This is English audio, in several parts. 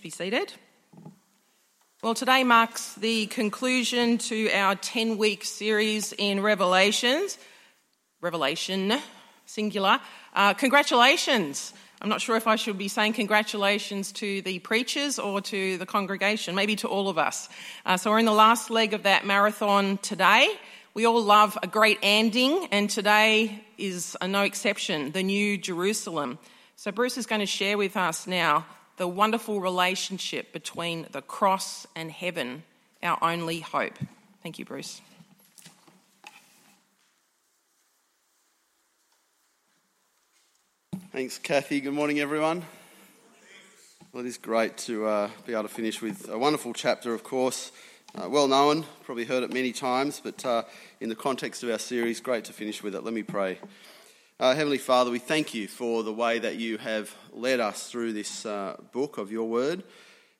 Please be seated. Well, today marks the conclusion to our 10 week series in Revelations. Revelation, singular. Uh, congratulations. I'm not sure if I should be saying congratulations to the preachers or to the congregation, maybe to all of us. Uh, so we're in the last leg of that marathon today. We all love a great ending, and today is a no exception the New Jerusalem. So Bruce is going to share with us now the wonderful relationship between the cross and heaven, our only hope. Thank you, Bruce. Thanks, Kathy. Good morning, everyone. Well, it is great to uh, be able to finish with a wonderful chapter, of course. Uh, well known, probably heard it many times, but uh, in the context of our series, great to finish with it. Let me pray. Uh, Heavenly Father, we thank you for the way that you have led us through this uh, book of your word. And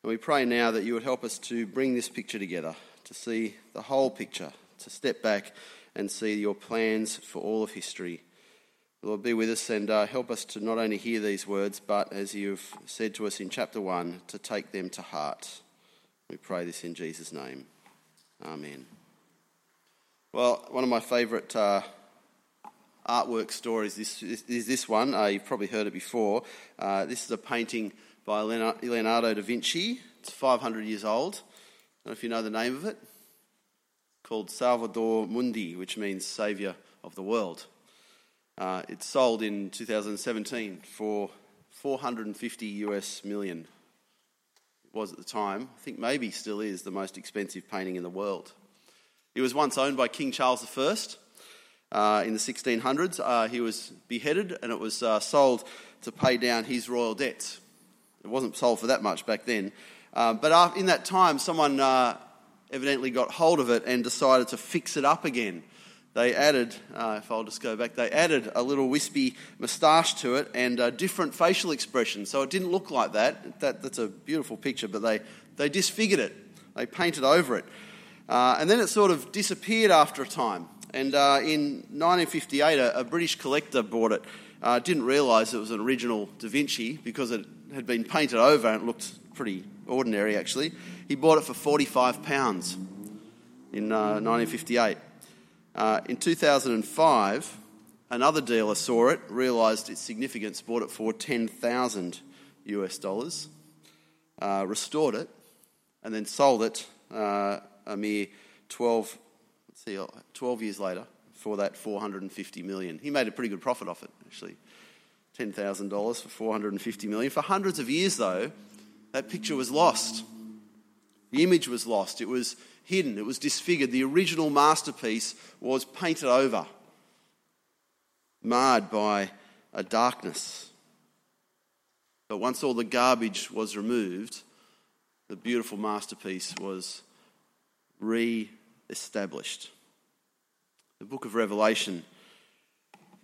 we pray now that you would help us to bring this picture together, to see the whole picture, to step back and see your plans for all of history. Lord, be with us and uh, help us to not only hear these words, but as you've said to us in chapter 1, to take them to heart. We pray this in Jesus' name. Amen. Well, one of my favourite artwork stories this, is this one. Uh, you've probably heard it before. Uh, this is a painting by Leonardo da Vinci. It's 500 years old. I don't know if you know the name of it. Called Salvator Mundi, which means Saviour of the World. Uh, it's sold in 2017 for 450 US million. It was at the time. I think maybe still is the most expensive painting in the world. It was once owned by King Charles I uh, in the 1600s. Uh, he was beheaded and it was uh, sold to pay down his royal debts. It wasn't sold for that much back then. Um, but in that time, someone uh, evidently got hold of it and decided to fix it up again. They added, uh, if I'll just go back, they added a little wispy moustache to it and a different facial expression. So it didn't look like that. that that's a beautiful picture, but they, they disfigured it. They painted over it. Uh, and then it sort of disappeared after a time. And uh, in 1958, a, a, British collector bought it. Uh, didn't realise it was an original Da Vinci because it had been painted over and it looked pretty ordinary actually. He bought it for £45 in uh, 1958. Uh, in 2005, another dealer saw it, realised its significance, bought it for 10,000 US dollars, uh, restored it, and then sold it uh, a mere 12 see, uh, 12 years later for that 450 million. He made a pretty good profit off it, actually. $10,000 for 450 million. For hundreds of years, though, that picture was lost. The image was lost. It was hidden. It was disfigured. The original masterpiece was painted over, marred by a darkness. But once all the garbage was removed, the beautiful masterpiece was re established. The book of Revelation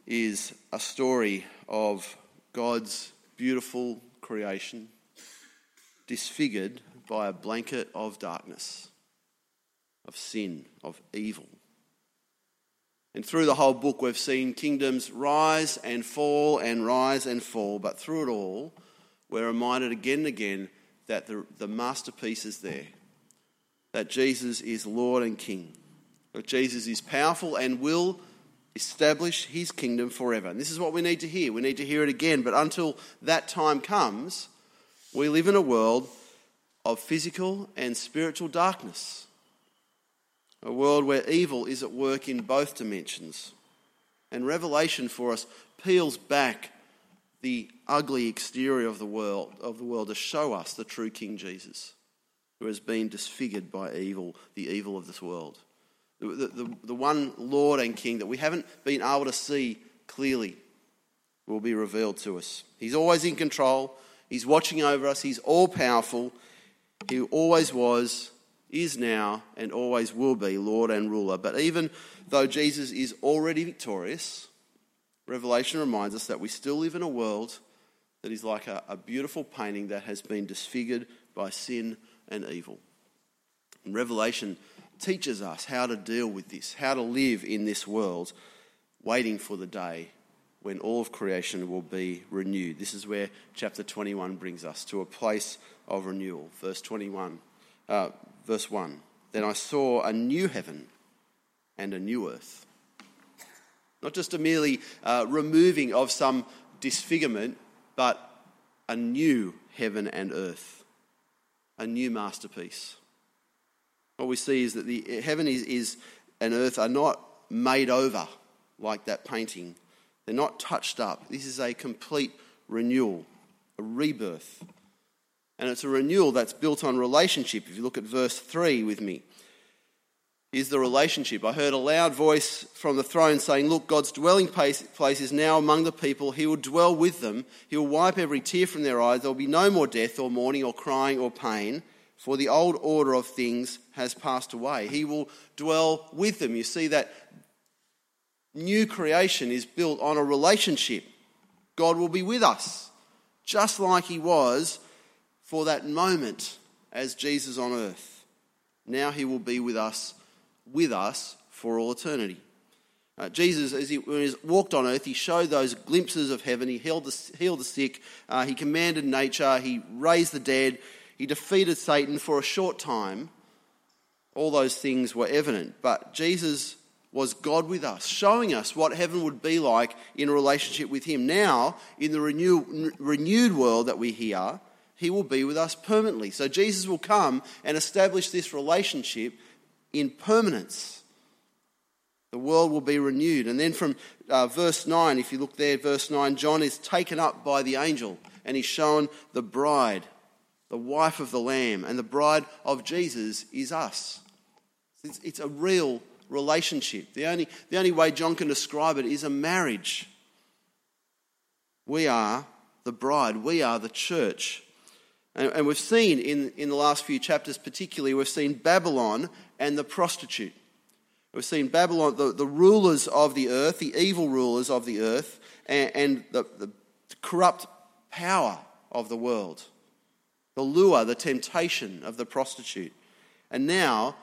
is a story of God's beautiful creation disfigured by a blanket of darkness, of sin, of evil. And through the whole book, we've seen kingdoms rise and fall and rise and fall, but through it all, we're reminded again and again that the, the masterpiece is there that Jesus is Lord and King. That Jesus is powerful and will establish his kingdom forever. And this is what we need to hear. We need to hear it again. But until that time comes, we live in a world of physical and spiritual darkness. A world where evil is at work in both dimensions. And Revelation for us peels back the ugly exterior of the world of the world to show us the true King Jesus who has been disfigured by evil, the evil of this world. The, the, the, one Lord and King that we haven't been able to see clearly will be revealed to us. He's always in control, He's watching over us, He's all powerful. He always was, is now, and always will be Lord and ruler. But even though Jesus is already victorious, Revelation reminds us that we still live in a world that is like a, a beautiful painting that has been disfigured by sin and evil. And Revelation teaches us how to deal with this, how to live in this world, waiting for the day when all of creation will be renewed. This is where chapter 21 brings us to a place of renewal. Verse 21, uh, verse 1. Then I saw a new heaven and a new earth. Not just a merely uh, removing of some disfigurement, but a new heaven and earth, a new masterpiece. What we see is that the heaven is, is and earth are not made over like that painting. They're not touched up. This is a complete renewal, a rebirth. And it's a renewal that's built on relationship. If you look at verse 3 with me, is the relationship. I heard a loud voice from the throne saying, Look, God's dwelling place is now among the people. He will dwell with them. He will wipe every tear from their eyes. There will be no more death or mourning or crying or pain, for the old order of things has passed away. He will dwell with them. You see that new creation is built on a relationship. God will be with us, just like He was for that moment as Jesus on earth. Now He will be with us, with us for all eternity. Uh, Jesus, as he, when he walked on earth, he showed those glimpses of heaven. He healed the, healed the sick. Uh, he commanded nature. He raised the dead. He defeated Satan for a short time. All those things were evident. But Jesus was God with us, showing us what heaven would be like in a relationship with Him. Now, in the renew, renewed world that we hear, He will be with us permanently. So Jesus will come and establish this relationship in permanence. The world will be renewed. And then from uh, verse 9, if you look there, verse 9, John is taken up by the angel and he's shown the bride, the wife of the Lamb, and the bride of Jesus is us. It's, it's a real relationship. The only, the only way John can describe it is a marriage. We are the bride, we are the church. And, and we've seen in, in the last few chapters, particularly, we've seen Babylon and the prostitute. We've seen Babylon, the, the rulers of the earth, the evil rulers of the earth, and, and the, the corrupt power of the world, the lure, the temptation of the prostitute. And now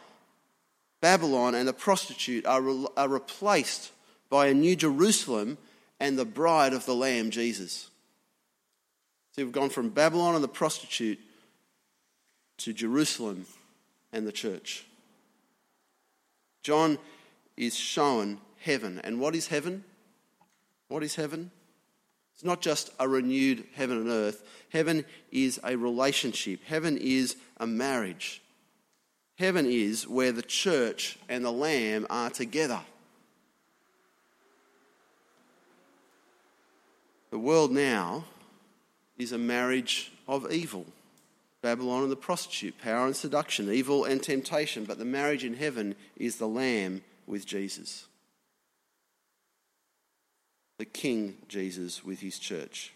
Babylon and the prostitute are, re- are replaced by a new Jerusalem and the bride of the Lamb, Jesus. So we've gone from Babylon and the prostitute to Jerusalem and the church. John is shown heaven. And what is heaven? What is heaven? It's not just a renewed heaven and earth. Heaven is a relationship, heaven is a marriage. Heaven is where the church and the Lamb are together. The world now is a marriage of evil. Babylon and the prostitute, power and seduction, evil and temptation. But the marriage in heaven is the Lamb with Jesus. The King Jesus with his church.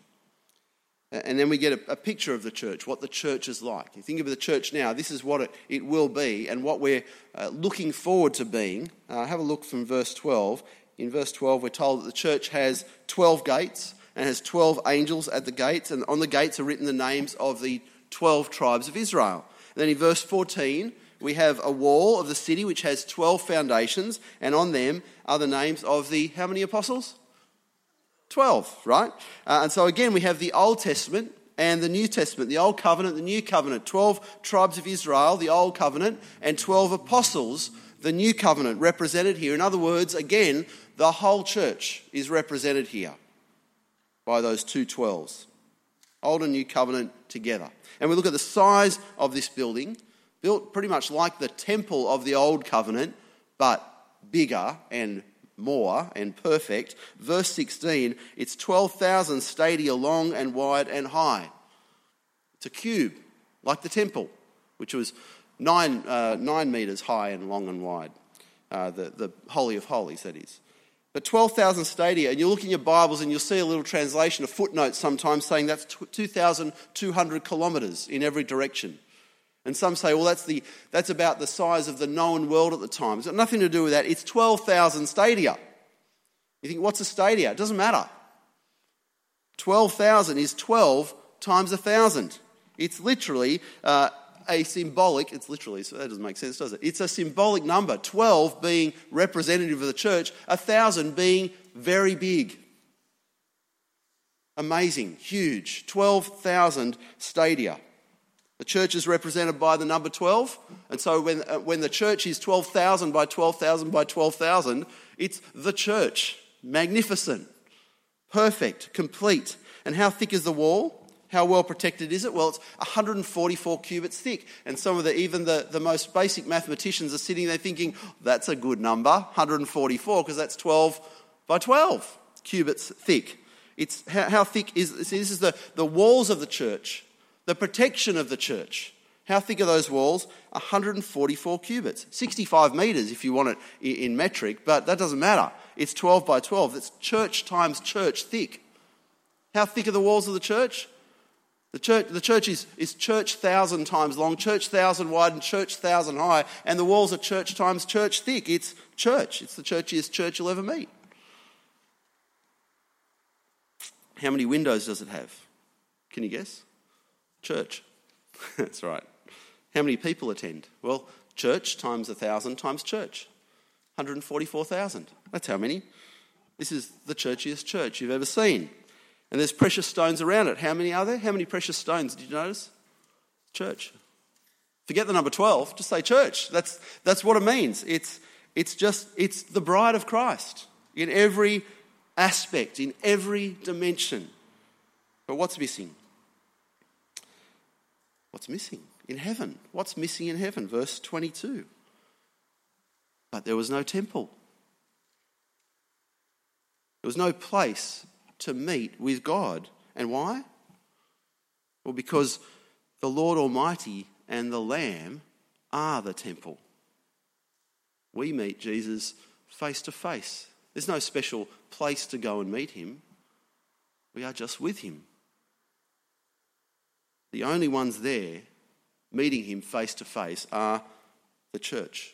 And then we get a, a, picture of the church, what the church is like. You think of the church now, this is what it, it will be and what we're uh, looking forward to being. Uh, have a look from verse 12. In verse 12, we're told that the church has 12 gates and has 12 angels at the gates, and on the gates are written the names of the 12 tribes of Israel. And then in verse 14, we have a wall of the city which has 12 foundations, and on them are the names of the how many apostles? 12, right? Uh, and so again, we have the Old Testament and the New Testament, the Old Covenant, the New Covenant, 12 tribes of Israel, the Old Covenant, and 12 apostles, the New Covenant, represented here. In other words, again, the whole church is represented here by those two 12s. Old and New Covenant together. And we look at the size of this building, built pretty much like the temple of the Old Covenant, but bigger and more and perfect. Verse 16, it's 12,000 stadia long and wide and high. It's a cube, like the temple, which was nine, uh, nine metres high and long and wide. Uh, the, the Holy of Holies, that is. But 12,000 stadia, and you look in your Bibles and you'll see a little translation, a footnote sometimes saying that's 2,200 kilometres in every direction. And some say, well, that's, the, that's about the size of the known world at the time. It's got nothing to do with that. It's 12,000 stadia. You think, what's a stadia? It doesn't matter. 12,000 is 12 times 1,000. It's literally uh, a symbolic, it's literally, so that doesn't make sense, does it? It's a symbolic number. 12 being representative of the church, 1,000 being very big. Amazing, huge, 12,000 stadia. The church is represented by the number 12. And so when, uh, when the church is 12,000 by 12,000 by 12,000, it's the church. Magnificent, perfect, complete. And how thick is the wall? How well protected is it? Well, it's 144 cubits thick. And some of the, even the, the most basic mathematicians are sitting there thinking, that's a good number, 144, because that's 12 by 12 cubits thick. It's how, how thick is see, this? Is the, the walls of the church, the protection of the church. How thick are those walls? 144 cubits, 65 metres if you want it in metric, but that doesn't matter. It's 12 by 12. It's church times church thick. How thick are the walls of the church? The church, the church is, is church thousand times long, church thousand wide, and church thousand high, and the walls are church times church thick. It's church. It's the churchiest church you'll ever meet. How many windows does it have? Can you guess? Church. That's right. How many people attend? Well, church times a thousand times church. 144,000. That's how many. This is the churchiest church you've ever seen. And there's precious stones around it. How many are there? How many precious stones did you notice? Church. Forget the number 12, just say church. That's, that's what it means. It's, it's just, it's the bride of Christ in every aspect, in every dimension. But what's missing? What's missing in heaven? What's missing in heaven? Verse 22. But there was no temple. There was no place to meet with God. And why? Well, because the Lord Almighty and the Lamb are the temple. We meet Jesus face to face. There's no special place to go and meet him. We are just with him. The only ones there meeting him face to face are the church,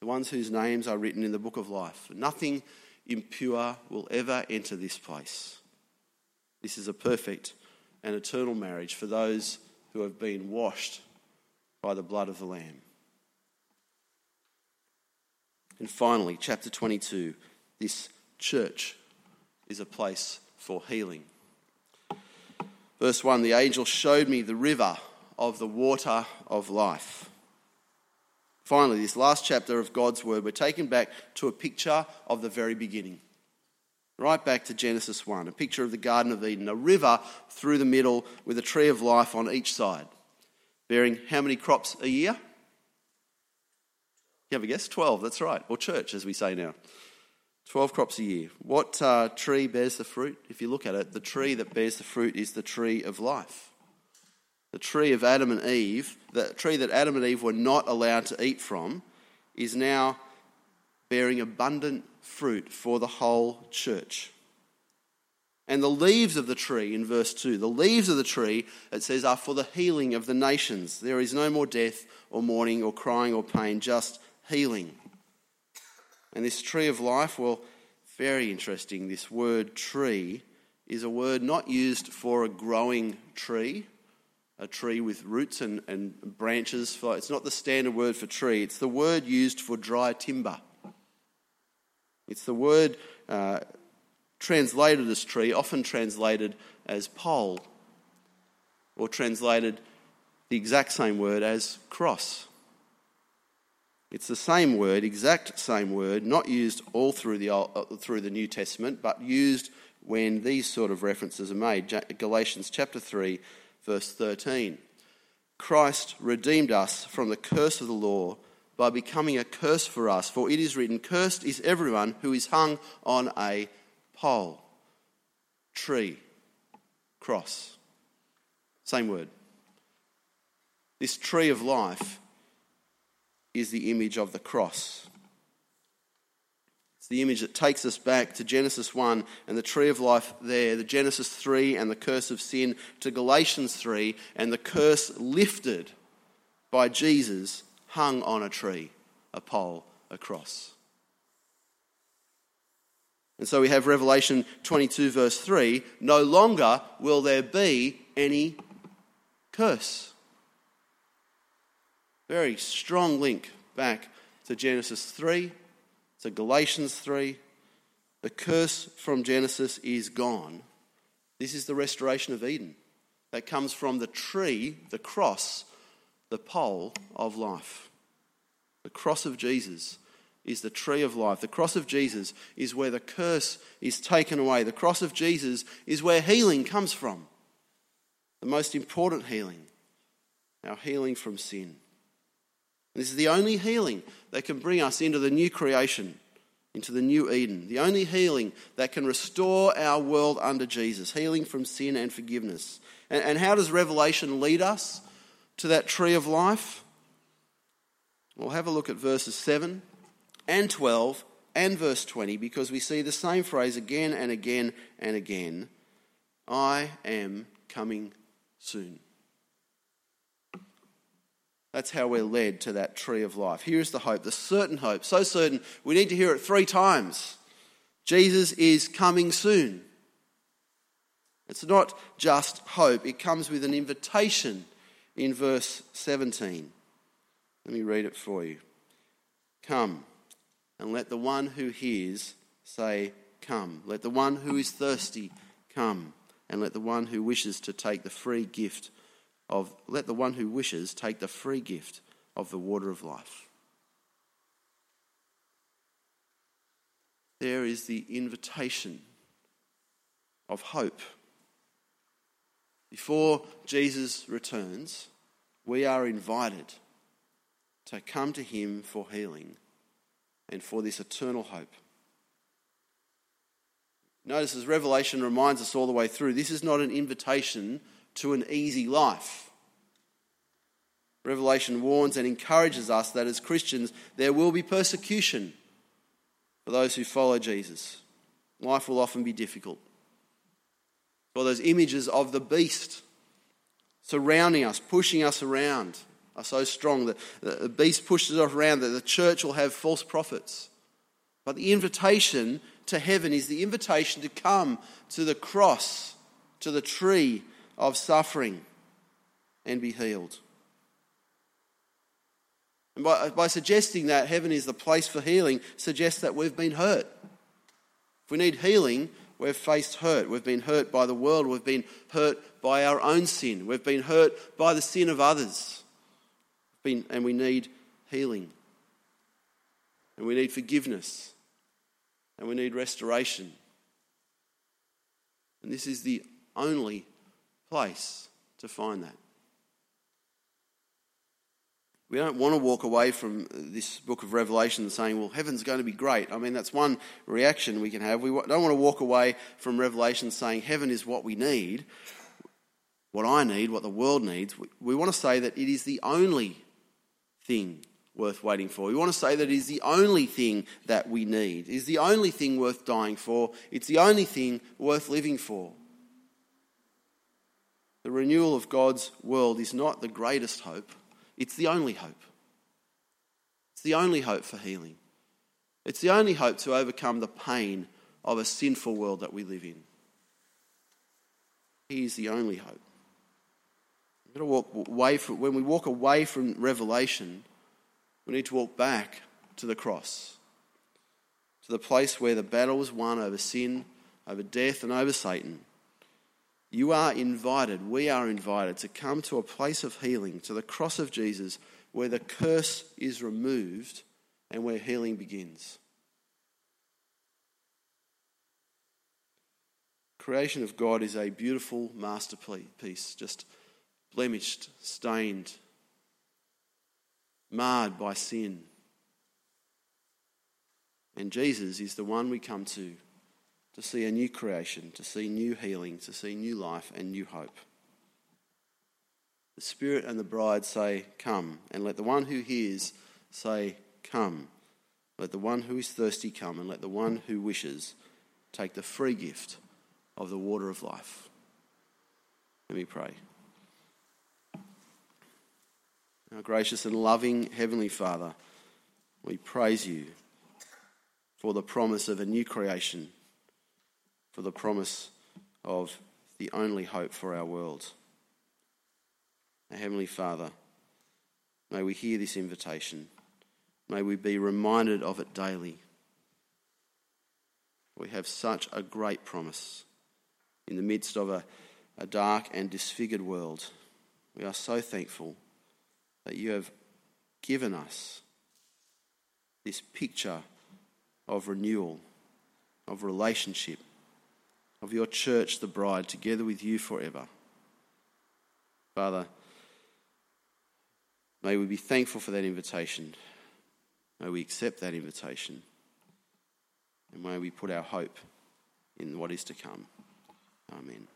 the ones whose names are written in the book of life. Nothing impure will ever enter this place. This is a perfect and eternal marriage for those who have been washed by the blood of the Lamb. And finally, chapter 22 this church is a place for healing. Verse 1 The angel showed me the river of the water of life. Finally, this last chapter of God's Word, we're taken back to a picture of the very beginning. Right back to Genesis 1, a picture of the Garden of Eden, a river through the middle with a tree of life on each side, bearing how many crops a year? You have a guess? 12, that's right, or church as we say now. 12 crops a year. What uh, tree bears the fruit? If you look at it, the tree that bears the fruit is the tree of life. The tree of Adam and Eve, the tree that Adam and Eve were not allowed to eat from, is now bearing abundant fruit for the whole church. And the leaves of the tree, in verse 2, the leaves of the tree, it says, are for the healing of the nations. There is no more death or mourning or crying or pain, just healing. And this tree of life, well, very interesting. This word tree is a word not used for a growing tree, a tree with roots and, and branches. It's not the standard word for tree, it's the word used for dry timber. It's the word uh, translated as tree, often translated as pole, or translated the exact same word as cross. It's the same word, exact same word, not used all through the, Old, uh, through the New Testament, but used when these sort of references are made. Galatians chapter 3, verse 13. Christ redeemed us from the curse of the law by becoming a curse for us, for it is written, Cursed is everyone who is hung on a pole, tree, cross. Same word. This tree of life is the image of the cross. The image that takes us back to Genesis 1 and the tree of life there, the Genesis 3 and the curse of sin, to Galatians 3 and the curse lifted by Jesus hung on a tree, a pole, a cross. And so we have Revelation 22, verse 3 no longer will there be any curse. Very strong link back to Genesis 3, to Galatians 3. The curse from Genesis is gone. This is the restoration of Eden that comes from the tree, the cross, the pole of life. The cross of Jesus is the tree of life. The cross of Jesus is where the curse is taken away. The cross of Jesus is where healing comes from. The most important healing, our healing from sin. This is the only healing that can bring us into the new creation, into the new Eden. The only healing that can restore our world under Jesus, healing from sin and forgiveness. And, and how does Revelation lead us to that tree of life? We'll have a look at verses 7 and 12 and verse 20 because we see the same phrase again and again and again I am coming soon. That's how we're led to that tree of life. Here's the hope, the certain hope, so certain we need to hear it three times. Jesus is coming soon. It's not just hope, it comes with an invitation in verse 17. Let me read it for you. Come, and let the one who hears say, Come. Let the one who is thirsty come, and let the one who wishes to take the free gift of let the one who wishes take the free gift of the water of life. There is the invitation of hope. Before Jesus returns, we are invited to come to him for healing and for this eternal hope. Notice as Revelation reminds us all the way through, this is not an invitation to an easy life. Revelation warns and encourages us that as Christians there will be persecution for those who follow Jesus. Life will often be difficult. For those images of the beast surrounding us, pushing us around, are so strong that the beast pushes us around, that the church will have false prophets. But the invitation to heaven is the invitation to come to the cross, to the tree of suffering, and be healed. And by, by suggesting that heaven is the place for healing, suggests that we've been hurt. If we need healing, we've faced hurt. We've been hurt by the world. We've been hurt by our own sin. We've been hurt by the sin of others. And we need healing. And we need forgiveness. And we need restoration. And this is the only place to find that. We don't want to walk away from this book of Revelation saying, well, heaven's going to be great. I mean, that's one reaction we can have. We don't want to walk away from Revelation saying heaven is what we need, what I need, what the world needs. We want to say that it is the only thing worth waiting for. We want to say that it is the only thing that we need, it is the only thing worth dying for, it's the only thing worth living for. The renewal of God's world is not the greatest hope, it's the only hope. It's the only hope for healing. It's the only hope to overcome the pain of a sinful world that we live in. He is the only hope. We've got to walk away from, when we walk away from Revelation, we need to walk back to the cross, to the place where the battle was won over sin, over death, and over Satan. You are invited, we are invited to come to a place of healing, to the cross of Jesus, where the curse is removed and where healing begins. Creation of God is a beautiful masterpiece, just blemished, stained, marred by sin. And Jesus is the one we come to to see a new creation, to see new healing, to see new life and new hope. The Spirit and the bride say, Come, and let the one who hears say, Come. Let the one who is thirsty come, and let the one who wishes take the free gift of the water of life. Let me pray. Our gracious and loving Heavenly Father, we praise you for the promise of a new creation, for the promise of the only hope for our world. Our Heavenly Father, may we hear this invitation. May we be reminded of it daily. We have such a great promise in the midst of a, a dark and disfigured world. We are so thankful that you have given us this picture of renewal, of relationship, of your church, the bride, together with you forever. Father, may we be thankful for that invitation. May we accept that invitation. And may we put our hope in what is to come. Amen.